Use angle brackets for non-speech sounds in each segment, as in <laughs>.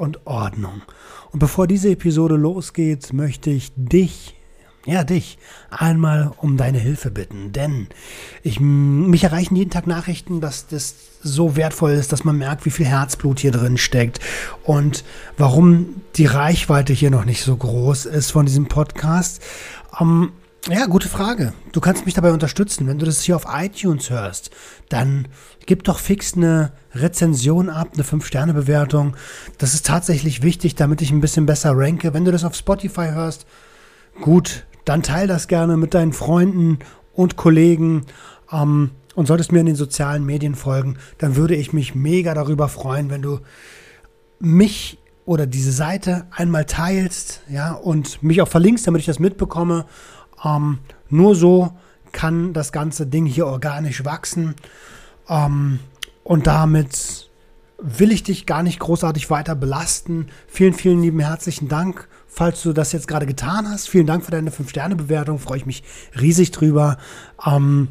und Ordnung. Und bevor diese Episode losgeht, möchte ich dich, ja dich, einmal um deine Hilfe bitten. Denn ich, mich erreichen jeden Tag Nachrichten, dass das so wertvoll ist, dass man merkt, wie viel Herzblut hier drin steckt und warum die Reichweite hier noch nicht so groß ist von diesem Podcast. Ähm, ja, gute Frage. Du kannst mich dabei unterstützen. Wenn du das hier auf iTunes hörst, dann gib doch fix eine Rezension ab, eine 5-Sterne-Bewertung. Das ist tatsächlich wichtig, damit ich ein bisschen besser ranke. Wenn du das auf Spotify hörst, gut, dann teil das gerne mit deinen Freunden und Kollegen. Ähm, und solltest mir in den sozialen Medien folgen, dann würde ich mich mega darüber freuen, wenn du mich oder diese Seite einmal teilst, ja, und mich auch verlinkst, damit ich das mitbekomme. Ähm, nur so kann das ganze Ding hier organisch wachsen. Ähm, und damit will ich dich gar nicht großartig weiter belasten. Vielen, vielen lieben herzlichen Dank, falls du das jetzt gerade getan hast. Vielen Dank für deine 5-Sterne-Bewertung. Freue ich mich riesig drüber. Ähm,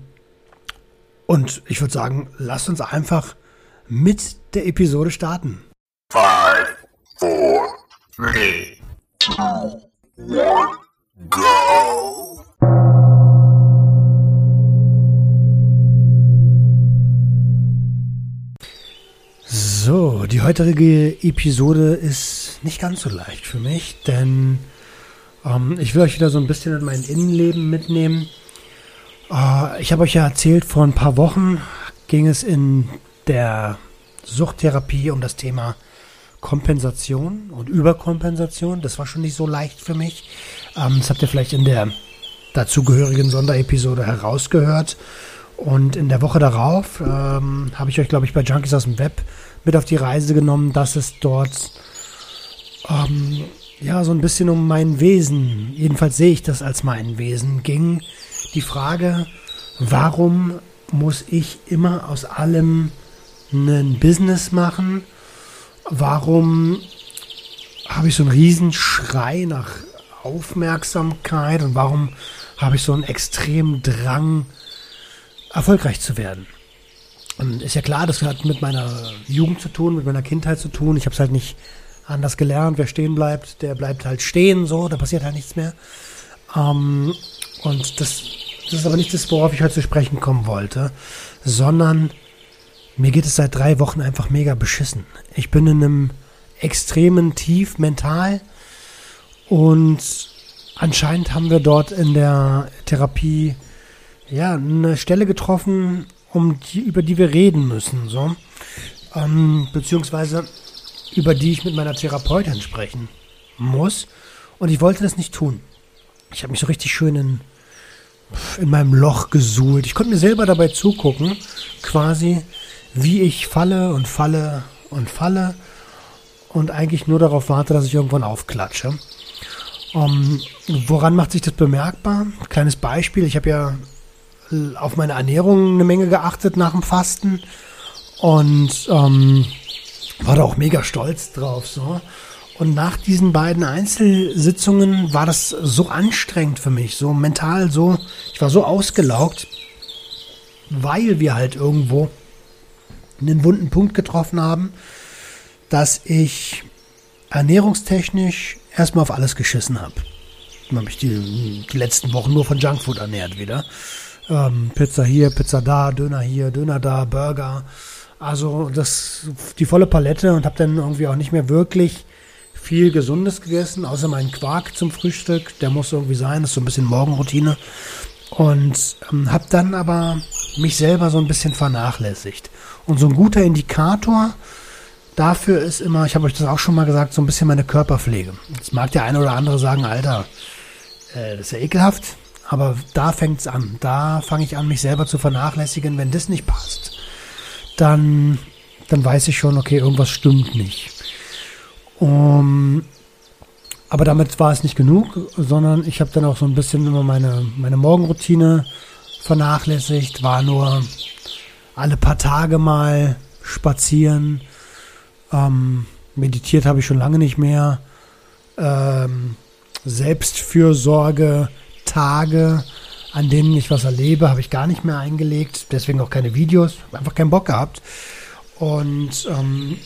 und ich würde sagen, lasst uns einfach mit der Episode starten. Five, four, three, two, one, go! So, die heutige Episode ist nicht ganz so leicht für mich, denn ähm, ich will euch wieder so ein bisschen in mein Innenleben mitnehmen. Äh, ich habe euch ja erzählt, vor ein paar Wochen ging es in der Suchttherapie um das Thema Kompensation und Überkompensation. Das war schon nicht so leicht für mich. Ähm, das habt ihr vielleicht in der dazugehörigen Sonderepisode herausgehört. Und in der Woche darauf ähm, habe ich euch, glaube ich, bei Junkies aus dem Web mit auf die Reise genommen, dass es dort ähm, ja so ein bisschen um mein Wesen, jedenfalls sehe ich das als mein Wesen, ging. Die Frage, warum muss ich immer aus allem ein Business machen? Warum habe ich so einen Riesenschrei nach Aufmerksamkeit und warum habe ich so einen extremen Drang, erfolgreich zu werden? Ist ja klar, das hat mit meiner Jugend zu tun, mit meiner Kindheit zu tun. Ich habe es halt nicht anders gelernt. Wer stehen bleibt, der bleibt halt stehen, so, da passiert halt nichts mehr. Ähm, und das, das ist aber nicht das, worauf ich heute zu sprechen kommen wollte, sondern mir geht es seit drei Wochen einfach mega beschissen. Ich bin in einem extremen Tief mental und anscheinend haben wir dort in der Therapie ja eine Stelle getroffen, um die, über die wir reden müssen, so. Ähm, beziehungsweise über die ich mit meiner Therapeutin sprechen muss. Und ich wollte das nicht tun. Ich habe mich so richtig schön in, in meinem Loch gesuhlt. Ich konnte mir selber dabei zugucken, quasi, wie ich falle und falle und falle und eigentlich nur darauf warte, dass ich irgendwann aufklatsche. Um, ähm, woran macht sich das bemerkbar? Kleines Beispiel. Ich habe ja auf meine Ernährung eine Menge geachtet nach dem Fasten und ähm, war da auch mega stolz drauf. So. Und nach diesen beiden Einzelsitzungen war das so anstrengend für mich, so mental so, ich war so ausgelaugt, weil wir halt irgendwo einen wunden Punkt getroffen haben, dass ich ernährungstechnisch erstmal auf alles geschissen habe. Habe ich die, die letzten Wochen nur von Junkfood ernährt wieder. Ähm, Pizza hier, Pizza da, Döner hier, Döner da, Burger. Also das die volle Palette und habe dann irgendwie auch nicht mehr wirklich viel Gesundes gegessen, außer meinen Quark zum Frühstück. Der muss irgendwie sein, das ist so ein bisschen Morgenroutine. Und ähm, habe dann aber mich selber so ein bisschen vernachlässigt. Und so ein guter Indikator dafür ist immer, ich habe euch das auch schon mal gesagt, so ein bisschen meine Körperpflege. Jetzt mag der eine oder andere sagen, Alter, äh, das ist ja ekelhaft. Aber da fängt es an. Da fange ich an, mich selber zu vernachlässigen. Wenn das nicht passt, dann, dann weiß ich schon, okay, irgendwas stimmt nicht. Um, aber damit war es nicht genug, sondern ich habe dann auch so ein bisschen immer meine, meine Morgenroutine vernachlässigt, war nur alle paar Tage mal spazieren. Ähm, meditiert habe ich schon lange nicht mehr. Ähm, Selbstfürsorge, Tage, an denen ich was erlebe, habe ich gar nicht mehr eingelegt. Deswegen auch keine Videos. Einfach keinen Bock gehabt. Und ähm,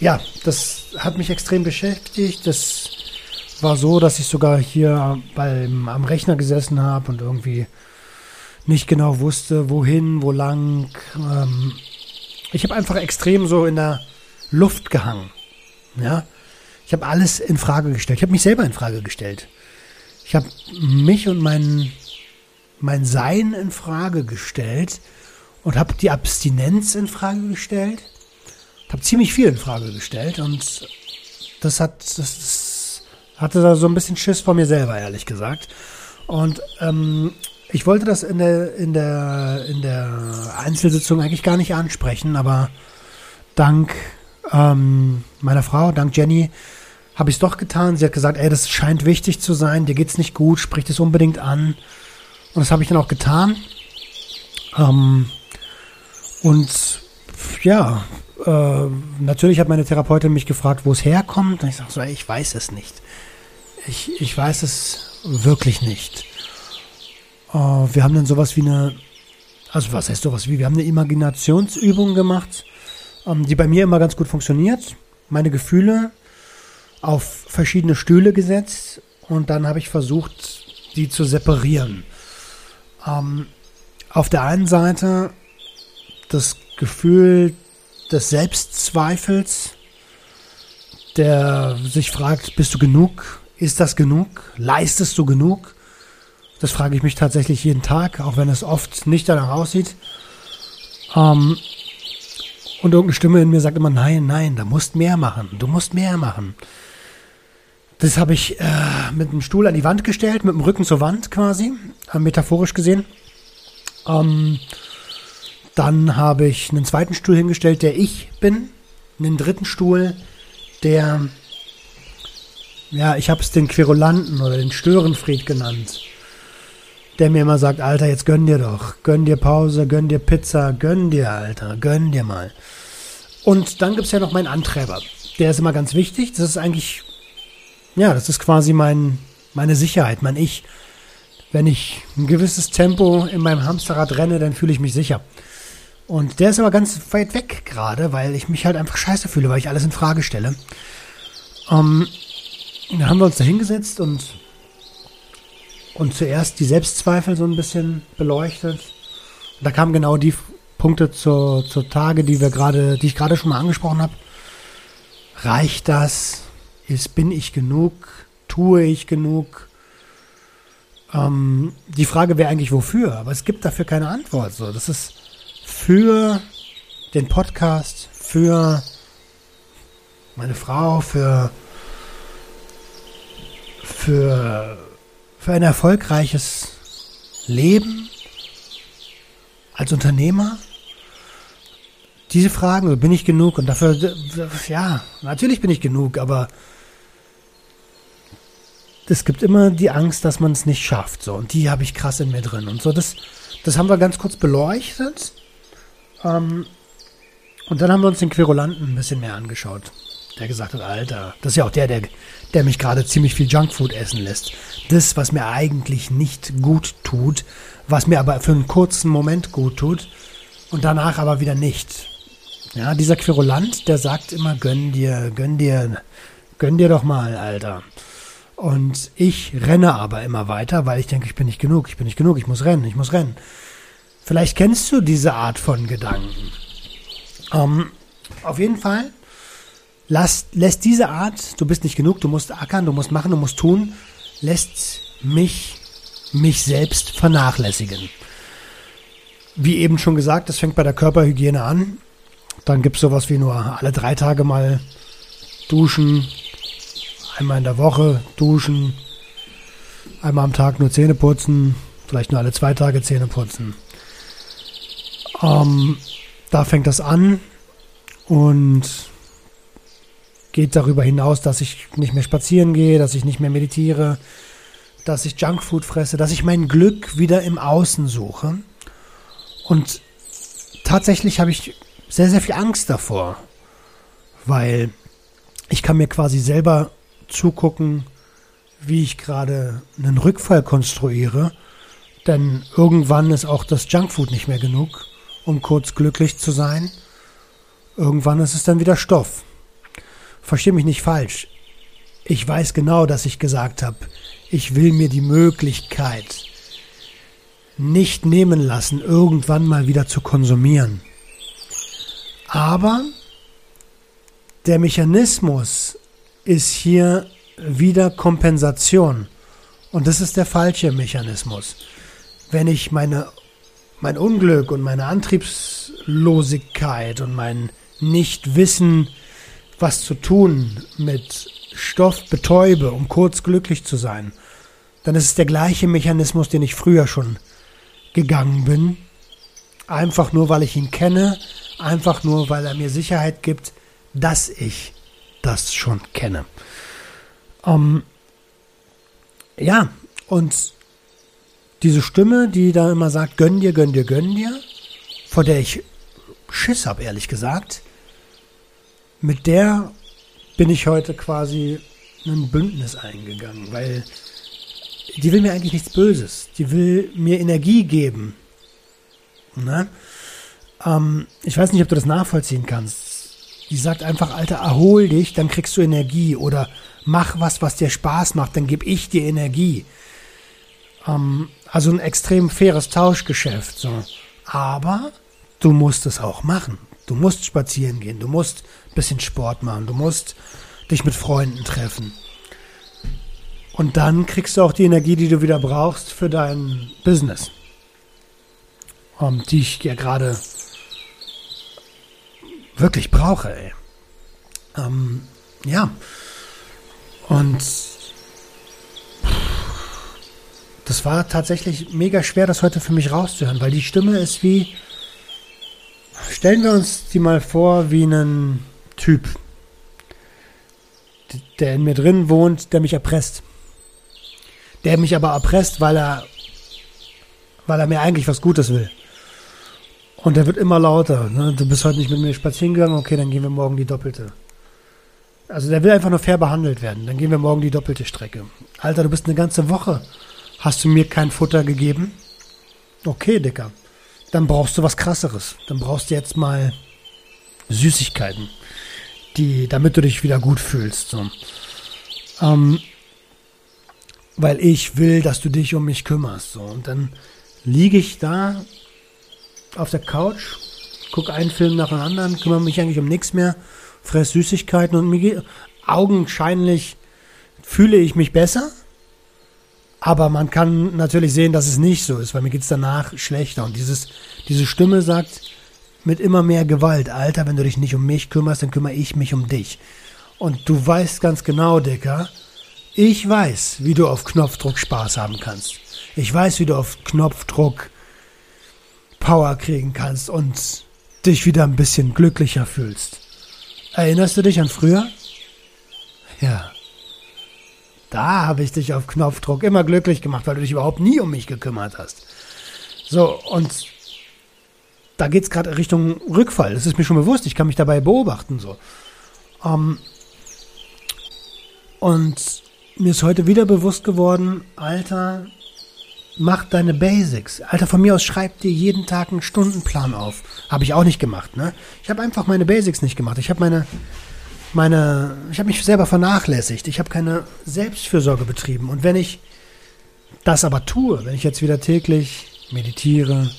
ja, das hat mich extrem beschäftigt. Das war so, dass ich sogar hier beim, am Rechner gesessen habe und irgendwie nicht genau wusste, wohin, wo lang. Ähm, ich habe einfach extrem so in der Luft gehangen. Ja, ich habe alles in Frage gestellt. Ich habe mich selber in Frage gestellt. Ich habe mich und mein mein Sein in Frage gestellt und habe die Abstinenz in Frage gestellt. Habe ziemlich viel in Frage gestellt und das hat das, hatte da so ein bisschen Schiss vor mir selber ehrlich gesagt. Und ähm, ich wollte das in der, in der, in der Einzelsitzung eigentlich gar nicht ansprechen, aber dank ähm, meiner Frau, dank Jenny, habe ich es doch getan. Sie hat gesagt, ey, das scheint wichtig zu sein, dir geht's nicht gut, sprich das unbedingt an. Und das habe ich dann auch getan. Ähm, und ja, äh, natürlich hat meine Therapeutin mich gefragt, wo es herkommt. Und ich sage so, ey, ich weiß es nicht. Ich, ich weiß es wirklich nicht. Uh, wir haben dann sowas wie eine, also was heißt sowas wie, wir haben eine Imaginationsübung gemacht, ähm, die bei mir immer ganz gut funktioniert. Meine Gefühle auf verschiedene Stühle gesetzt und dann habe ich versucht, die zu separieren. Ähm, auf der einen Seite das Gefühl des Selbstzweifels, der sich fragt, bist du genug? Ist das genug? Leistest du genug? Das frage ich mich tatsächlich jeden Tag, auch wenn es oft nicht danach aussieht. Ähm, und irgendeine Stimme in mir sagt immer, nein, nein, da musst mehr machen, du musst mehr machen. Das habe ich äh, mit dem Stuhl an die Wand gestellt, mit dem Rücken zur Wand quasi, äh, metaphorisch gesehen. Ähm, dann habe ich einen zweiten Stuhl hingestellt, der ich bin. Einen dritten Stuhl, der, ja, ich habe es den Querulanten oder den Störenfried genannt der mir immer sagt, Alter, jetzt gönn dir doch, gönn dir Pause, gönn dir Pizza, gönn dir, Alter, gönn dir mal. Und dann gibt es ja noch meinen Antreiber. Der ist immer ganz wichtig. Das ist eigentlich, ja, das ist quasi mein, meine Sicherheit, mein Ich. Wenn ich ein gewisses Tempo in meinem Hamsterrad renne, dann fühle ich mich sicher. Und der ist aber ganz weit weg gerade, weil ich mich halt einfach scheiße fühle, weil ich alles in Frage stelle. Ähm, da haben wir uns da hingesetzt und und zuerst die Selbstzweifel so ein bisschen beleuchtet. Und da kamen genau die Punkte zur, zur Tage, die wir gerade, die ich gerade schon mal angesprochen habe. Reicht das? Ist, bin ich genug? Tue ich genug? Ähm, die Frage wäre eigentlich wofür, aber es gibt dafür keine Antwort. So, das ist für den Podcast, für meine Frau, für für für ein erfolgreiches Leben als Unternehmer? Diese Fragen, bin ich genug? Und dafür, ja, natürlich bin ich genug, aber es gibt immer die Angst, dass man es nicht schafft. So, und die habe ich krass in mir drin. Und so, das, das haben wir ganz kurz beleuchtet. Ähm, und dann haben wir uns den Querulanten ein bisschen mehr angeschaut der gesagt hat, Alter, das ist ja auch der, der, der mich gerade ziemlich viel Junkfood essen lässt. Das, was mir eigentlich nicht gut tut, was mir aber für einen kurzen Moment gut tut und danach aber wieder nicht. Ja, dieser Querulant, der sagt immer, gönn dir, gönn dir, gönn dir doch mal, Alter. Und ich renne aber immer weiter, weil ich denke, ich bin nicht genug, ich bin nicht genug, ich muss rennen, ich muss rennen. Vielleicht kennst du diese Art von Gedanken. Ähm, auf jeden Fall Lass, lässt diese Art, du bist nicht genug, du musst ackern, du musst machen, du musst tun, lässt mich, mich selbst vernachlässigen. Wie eben schon gesagt, das fängt bei der Körperhygiene an. Dann gibt es sowas wie nur alle drei Tage mal duschen, einmal in der Woche duschen, einmal am Tag nur Zähne putzen, vielleicht nur alle zwei Tage Zähne putzen. Ähm, da fängt das an und geht darüber hinaus, dass ich nicht mehr spazieren gehe, dass ich nicht mehr meditiere, dass ich Junkfood fresse, dass ich mein Glück wieder im Außen suche. Und tatsächlich habe ich sehr, sehr viel Angst davor, weil ich kann mir quasi selber zugucken, wie ich gerade einen Rückfall konstruiere, denn irgendwann ist auch das Junkfood nicht mehr genug, um kurz glücklich zu sein. Irgendwann ist es dann wieder Stoff. Versteh mich nicht falsch. Ich weiß genau, dass ich gesagt habe, ich will mir die Möglichkeit nicht nehmen lassen, irgendwann mal wieder zu konsumieren. Aber der Mechanismus ist hier wieder Kompensation. Und das ist der falsche Mechanismus. Wenn ich meine, mein Unglück und meine Antriebslosigkeit und mein Nichtwissen, was zu tun mit Stoff betäube, um kurz glücklich zu sein, dann ist es der gleiche Mechanismus, den ich früher schon gegangen bin. Einfach nur, weil ich ihn kenne, einfach nur, weil er mir Sicherheit gibt, dass ich das schon kenne. Ähm, ja, und diese Stimme, die da immer sagt, gönn dir, gönn dir, gönn dir, vor der ich Schiss habe, ehrlich gesagt, mit der bin ich heute quasi ein Bündnis eingegangen, weil die will mir eigentlich nichts Böses. Die will mir Energie geben. Ne? Ähm, ich weiß nicht, ob du das nachvollziehen kannst. Die sagt einfach, Alter, erhol dich, dann kriegst du Energie. Oder mach was, was dir Spaß macht, dann gebe ich dir Energie. Ähm, also ein extrem faires Tauschgeschäft. So. Aber du musst es auch machen. Du musst spazieren gehen, du musst ein bisschen Sport machen, du musst dich mit Freunden treffen. Und dann kriegst du auch die Energie, die du wieder brauchst für dein Business. Um, die ich ja gerade wirklich brauche, ey. Ähm, ja. Und das war tatsächlich mega schwer, das heute für mich rauszuhören, weil die Stimme ist wie. Stellen wir uns die mal vor wie einen Typ, der in mir drin wohnt, der mich erpresst. Der mich aber erpresst, weil er, weil er mir eigentlich was Gutes will. Und der wird immer lauter. Ne? Du bist heute nicht mit mir spazieren gegangen, okay, dann gehen wir morgen die doppelte. Also der will einfach nur fair behandelt werden. Dann gehen wir morgen die doppelte Strecke. Alter, du bist eine ganze Woche. Hast du mir kein Futter gegeben? Okay, Dicker. Dann brauchst du was krasseres. Dann brauchst du jetzt mal Süßigkeiten, die, damit du dich wieder gut fühlst. So. Ähm, weil ich will, dass du dich um mich kümmerst. So. Und dann liege ich da auf der Couch, gucke einen Film nach dem anderen, kümmere mich eigentlich um nichts mehr, fress Süßigkeiten und mir augenscheinlich fühle ich mich besser. Aber man kann natürlich sehen, dass es nicht so ist, weil mir geht es danach schlechter. Und dieses, diese Stimme sagt mit immer mehr Gewalt, Alter, wenn du dich nicht um mich kümmerst, dann kümmere ich mich um dich. Und du weißt ganz genau, Dicker, ich weiß, wie du auf Knopfdruck Spaß haben kannst. Ich weiß, wie du auf Knopfdruck Power kriegen kannst und dich wieder ein bisschen glücklicher fühlst. Erinnerst du dich an früher? Ja. Da habe ich dich auf Knopfdruck immer glücklich gemacht, weil du dich überhaupt nie um mich gekümmert hast. So, und da geht es gerade Richtung Rückfall. Das ist mir schon bewusst. Ich kann mich dabei beobachten. So. Ähm, und mir ist heute wieder bewusst geworden, Alter, mach deine Basics. Alter, von mir aus schreib dir jeden Tag einen Stundenplan auf. Habe ich auch nicht gemacht, ne? Ich habe einfach meine Basics nicht gemacht. Ich habe meine meine ich habe mich selber vernachlässigt. Ich habe keine Selbstfürsorge betrieben und wenn ich das aber tue, wenn ich jetzt wieder täglich meditiere,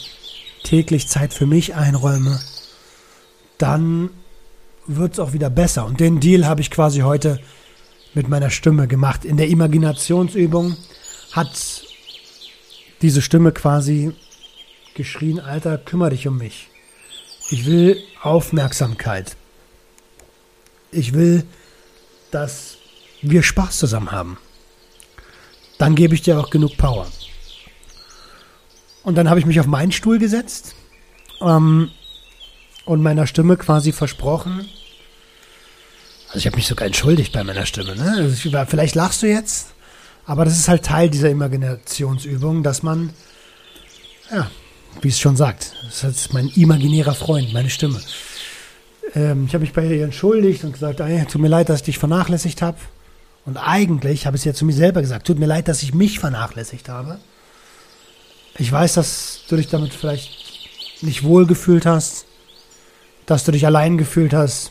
täglich Zeit für mich einräume, dann wird es auch wieder besser. Und den Deal habe ich quasi heute mit meiner Stimme gemacht. In der Imaginationsübung hat diese Stimme quasi geschrien, Alter, kümmere dich um mich. Ich will Aufmerksamkeit. Ich will, dass wir Spaß zusammen haben. Dann gebe ich dir auch genug Power. Und dann habe ich mich auf meinen Stuhl gesetzt ähm, und meiner Stimme quasi versprochen, Also ich habe mich sogar entschuldigt bei meiner Stimme. Ne? Also ich, vielleicht lachst du jetzt, aber das ist halt Teil dieser Imaginationsübung, dass man, ja, wie es schon sagt, das ist mein imaginärer Freund, meine Stimme. Ähm, ich habe mich bei ihr entschuldigt und gesagt, ey, tut mir leid, dass ich dich vernachlässigt habe. Und eigentlich habe ich es ja zu mir selber gesagt, tut mir leid, dass ich mich vernachlässigt habe. Ich weiß, dass du dich damit vielleicht nicht wohl gefühlt hast, dass du dich allein gefühlt hast.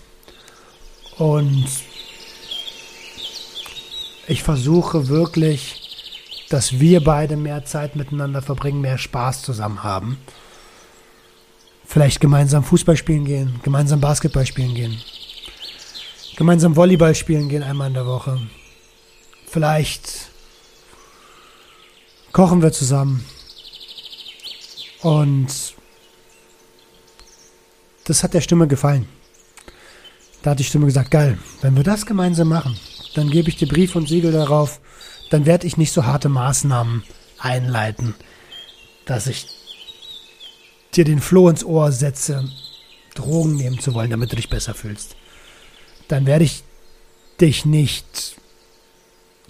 Und ich versuche wirklich, dass wir beide mehr Zeit miteinander verbringen, mehr Spaß zusammen haben. Vielleicht gemeinsam Fußball spielen gehen, gemeinsam Basketball spielen gehen, gemeinsam Volleyball spielen gehen einmal in der Woche. Vielleicht kochen wir zusammen. Und das hat der Stimme gefallen. Da hat die Stimme gesagt, geil, wenn wir das gemeinsam machen, dann gebe ich dir Brief und Siegel darauf, dann werde ich nicht so harte Maßnahmen einleiten, dass ich dir den Floh ins Ohr setze, Drogen nehmen zu wollen, damit du dich besser fühlst. Dann werde ich dich nicht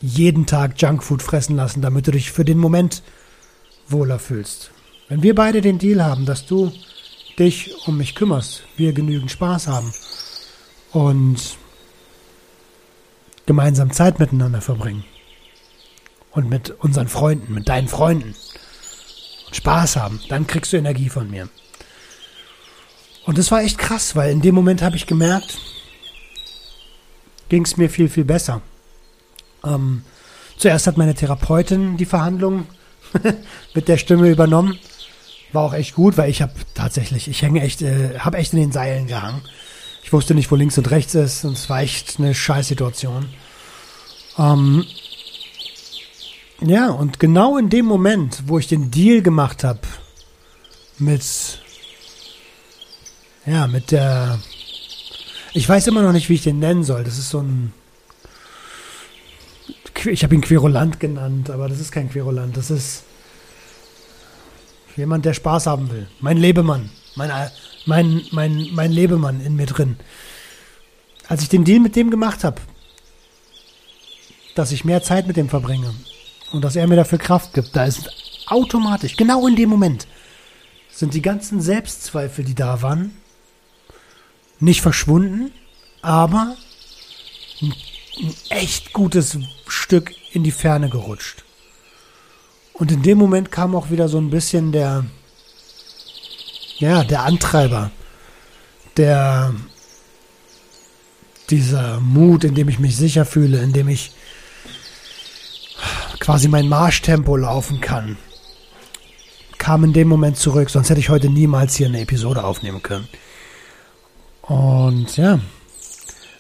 jeden Tag Junkfood fressen lassen, damit du dich für den Moment wohler fühlst. Wenn wir beide den Deal haben, dass du dich um mich kümmerst, wir genügend Spaß haben und gemeinsam Zeit miteinander verbringen und mit unseren Freunden, mit deinen Freunden und Spaß haben, dann kriegst du Energie von mir. Und das war echt krass, weil in dem Moment habe ich gemerkt, ging es mir viel, viel besser. Ähm, zuerst hat meine Therapeutin die Verhandlung <laughs> mit der Stimme übernommen. War auch echt gut, weil ich habe tatsächlich, ich hänge echt, äh, habe echt in den Seilen gehangen. Ich wusste nicht, wo links und rechts ist und es war echt eine Scheißsituation. Ähm, ja, und genau in dem Moment, wo ich den Deal gemacht habe mit, ja, mit der, ich weiß immer noch nicht, wie ich den nennen soll. Das ist so ein, ich habe ihn Querulant genannt, aber das ist kein Querulant. Das ist jemand, der Spaß haben will. Mein Lebemann. Mein, mein, mein, mein Lebemann in mir drin. Als ich den Deal mit dem gemacht habe, dass ich mehr Zeit mit dem verbringe und dass er mir dafür Kraft gibt, da ist automatisch, genau in dem Moment, sind die ganzen Selbstzweifel, die da waren, nicht verschwunden, aber ein, ein echt gutes Stück in die Ferne gerutscht. Und in dem Moment kam auch wieder so ein bisschen der, ja, der Antreiber, der, dieser Mut, in dem ich mich sicher fühle, in dem ich quasi mein Marschtempo laufen kann, kam in dem Moment zurück. Sonst hätte ich heute niemals hier eine Episode aufnehmen können. Und ja,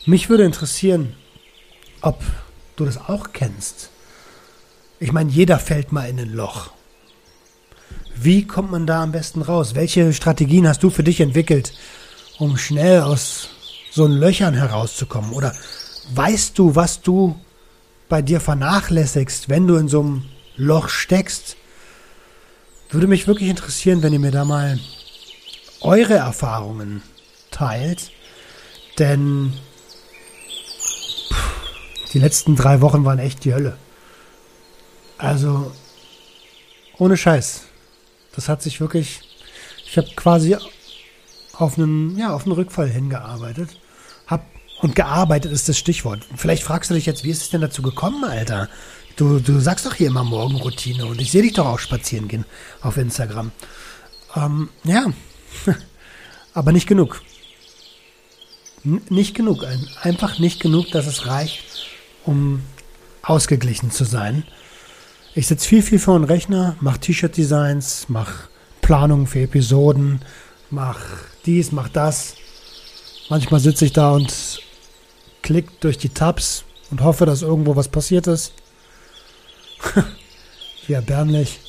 mich würde interessieren, ob du das auch kennst. Ich meine, jeder fällt mal in ein Loch. Wie kommt man da am besten raus? Welche Strategien hast du für dich entwickelt, um schnell aus so Löchern herauszukommen? Oder weißt du, was du bei dir vernachlässigst, wenn du in so einem Loch steckst? Würde mich wirklich interessieren, wenn ihr mir da mal eure Erfahrungen teilt. Denn die letzten drei Wochen waren echt die Hölle. Also, ohne Scheiß. Das hat sich wirklich. Ich habe quasi auf einen, ja, auf einen Rückfall hingearbeitet. Hab, und gearbeitet ist das Stichwort. Vielleicht fragst du dich jetzt, wie ist es denn dazu gekommen, Alter? Du, du sagst doch hier immer Morgenroutine und ich sehe dich doch auch spazieren gehen auf Instagram. Ähm, ja, <laughs> aber nicht genug. N nicht genug. Einfach nicht genug, dass es reicht, um ausgeglichen zu sein. Ich sitze viel, viel vor dem Rechner, mache T-Shirt-Designs, mache Planungen für Episoden, mache dies, mache das. Manchmal sitze ich da und klick durch die Tabs und hoffe, dass irgendwo was passiert ist. <laughs> Wie erbärmlich.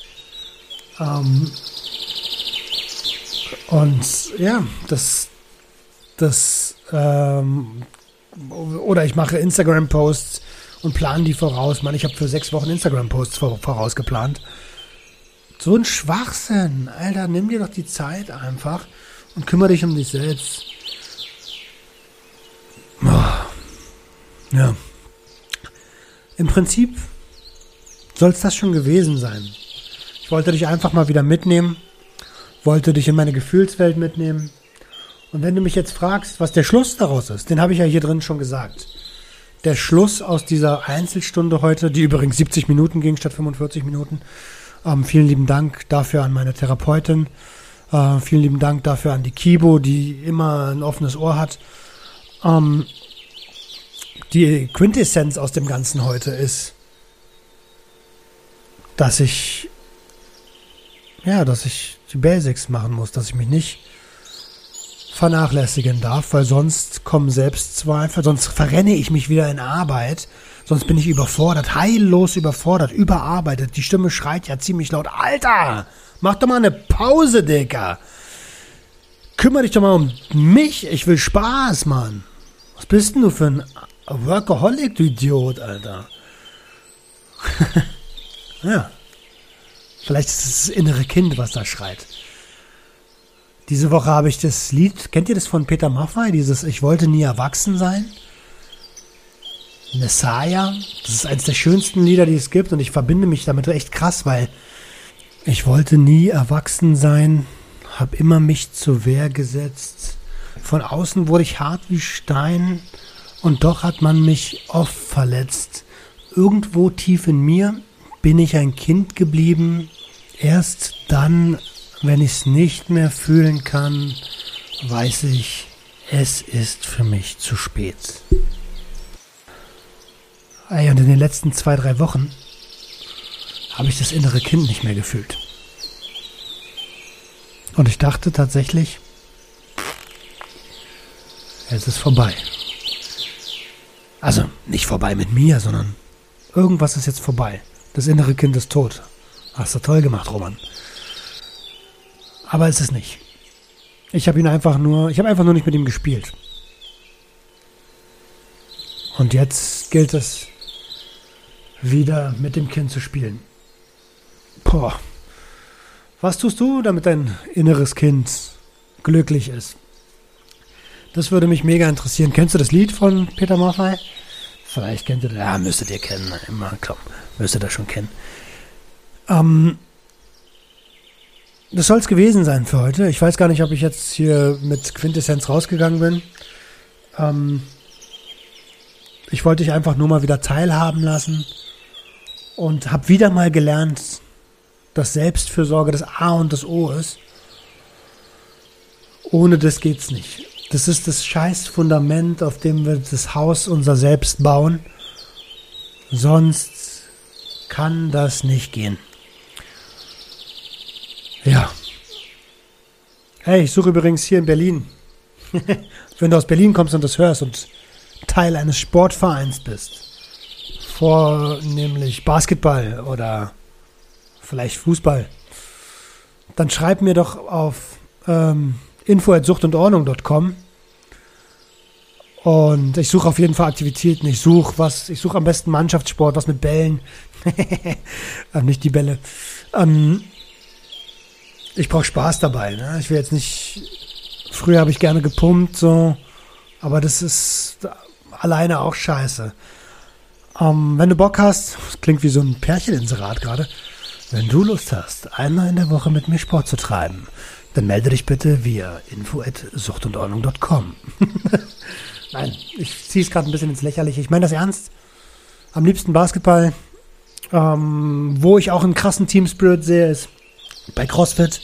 Ähm und ja, das, das, ähm, oder ich mache Instagram-Posts und plane die voraus. Mann, ich habe für sechs Wochen Instagram-Posts vorausgeplant. So ein Schwachsinn. Alter, nimm dir doch die Zeit einfach und kümmere dich um dich selbst. Ja. Im Prinzip soll es das schon gewesen sein. Ich wollte dich einfach mal wieder mitnehmen, wollte dich in meine Gefühlswelt mitnehmen. Und wenn du mich jetzt fragst, was der Schluss daraus ist, den habe ich ja hier drin schon gesagt. Der Schluss aus dieser Einzelstunde heute, die übrigens 70 Minuten ging statt 45 Minuten. Ähm, vielen lieben Dank dafür an meine Therapeutin. Äh, vielen lieben Dank dafür an die Kibo, die immer ein offenes Ohr hat. Ähm, die Quintessenz aus dem Ganzen heute ist, dass ich, ja, dass ich die Basics machen muss, dass ich mich nicht vernachlässigen darf, weil sonst kommen Selbstzweifel, sonst verrenne ich mich wieder in Arbeit, sonst bin ich überfordert, heillos überfordert, überarbeitet. Die Stimme schreit ja ziemlich laut, Alter, mach doch mal eine Pause, Dicker. Kümmere dich doch mal um mich, ich will Spaß, Mann. Was bist denn du für ein Workaholic, du Idiot, Alter? <laughs> ja. Vielleicht ist es das innere Kind, was da schreit. Diese Woche habe ich das Lied, kennt ihr das von Peter Maffay, dieses Ich wollte nie erwachsen sein? Messiah. Das ist eines der schönsten Lieder, die es gibt und ich verbinde mich damit echt krass, weil ich wollte nie erwachsen sein, habe immer mich zur Wehr gesetzt. Von außen wurde ich hart wie Stein und doch hat man mich oft verletzt. Irgendwo tief in mir bin ich ein Kind geblieben. Erst dann, wenn ich es nicht mehr fühlen kann, weiß ich, es ist für mich zu spät. Ey, und in den letzten zwei, drei Wochen habe ich das innere Kind nicht mehr gefühlt. Und ich dachte tatsächlich, es ist vorbei. Also nicht vorbei mit mir, sondern irgendwas ist jetzt vorbei. Das innere Kind ist tot. Hast du toll gemacht, Roman. Aber es ist nicht. Ich habe ihn einfach nur, ich habe einfach nur nicht mit ihm gespielt. Und jetzt gilt es, wieder mit dem Kind zu spielen. Boah. Was tust du, damit dein inneres Kind glücklich ist? Das würde mich mega interessieren. Kennst du das Lied von Peter Maffay? Vielleicht kennt ihr das. Ja, müsstet ihr kennen. Immer, komm, müsstet ihr schon kennen. Ähm, das soll es gewesen sein für heute. Ich weiß gar nicht, ob ich jetzt hier mit Quintessenz rausgegangen bin. Ähm, ich wollte dich einfach nur mal wieder teilhaben lassen und habe wieder mal gelernt, dass Selbstfürsorge das A und das O ist. Ohne das geht's nicht. Das ist das scheiß Fundament, auf dem wir das Haus unser Selbst bauen. Sonst kann das nicht gehen. Ja. Hey, ich suche übrigens hier in Berlin. <laughs> Wenn du aus Berlin kommst und das hörst und Teil eines Sportvereins bist, vornehmlich Basketball oder vielleicht Fußball, dann schreib mir doch auf ähm, info@suchtundordnung.com und ich suche auf jeden Fall Aktivitäten. Ich suche was, ich suche am besten Mannschaftssport, was mit Bällen. <laughs> Nicht die Bälle. Ähm, ich brauche Spaß dabei. Ne? Ich will jetzt nicht. Früher habe ich gerne gepumpt, so, aber das ist alleine auch scheiße. Ähm, wenn du Bock hast, klingt wie so ein Pärcheninserat gerade. Wenn du Lust hast, einmal in der Woche mit mir Sport zu treiben, dann melde dich bitte via info@suchtundordnung.com. <laughs> Nein, ich ziehe es gerade ein bisschen ins Lächerliche. Ich meine das ernst. Am liebsten Basketball. Ähm, wo ich auch einen krassen Team Spirit sehe, ist bei CrossFit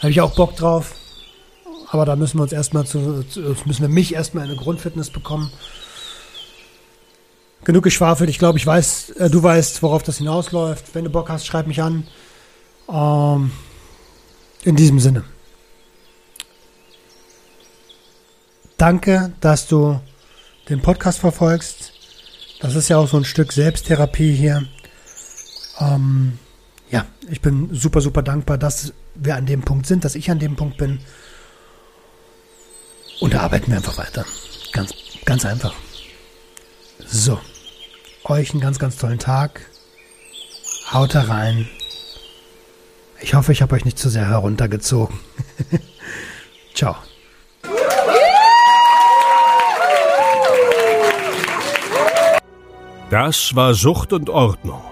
habe ich auch Bock drauf. Aber da müssen wir uns erstmal zu, zu, müssen wir mich erstmal in eine Grundfitness bekommen. Genug geschwafelt. Ich glaube, ich weiß, äh, du weißt, worauf das hinausläuft. Wenn du Bock hast, schreib mich an. Ähm, in diesem Sinne. Danke, dass du den Podcast verfolgst. Das ist ja auch so ein Stück Selbsttherapie hier. Ähm, ja, ich bin super, super dankbar, dass wir an dem Punkt sind, dass ich an dem Punkt bin. Und da arbeiten wir einfach weiter. Ganz, ganz einfach. So. Euch einen ganz, ganz tollen Tag. Haut da rein. Ich hoffe, ich habe euch nicht zu sehr heruntergezogen. <laughs> Ciao. Das war Sucht und Ordnung.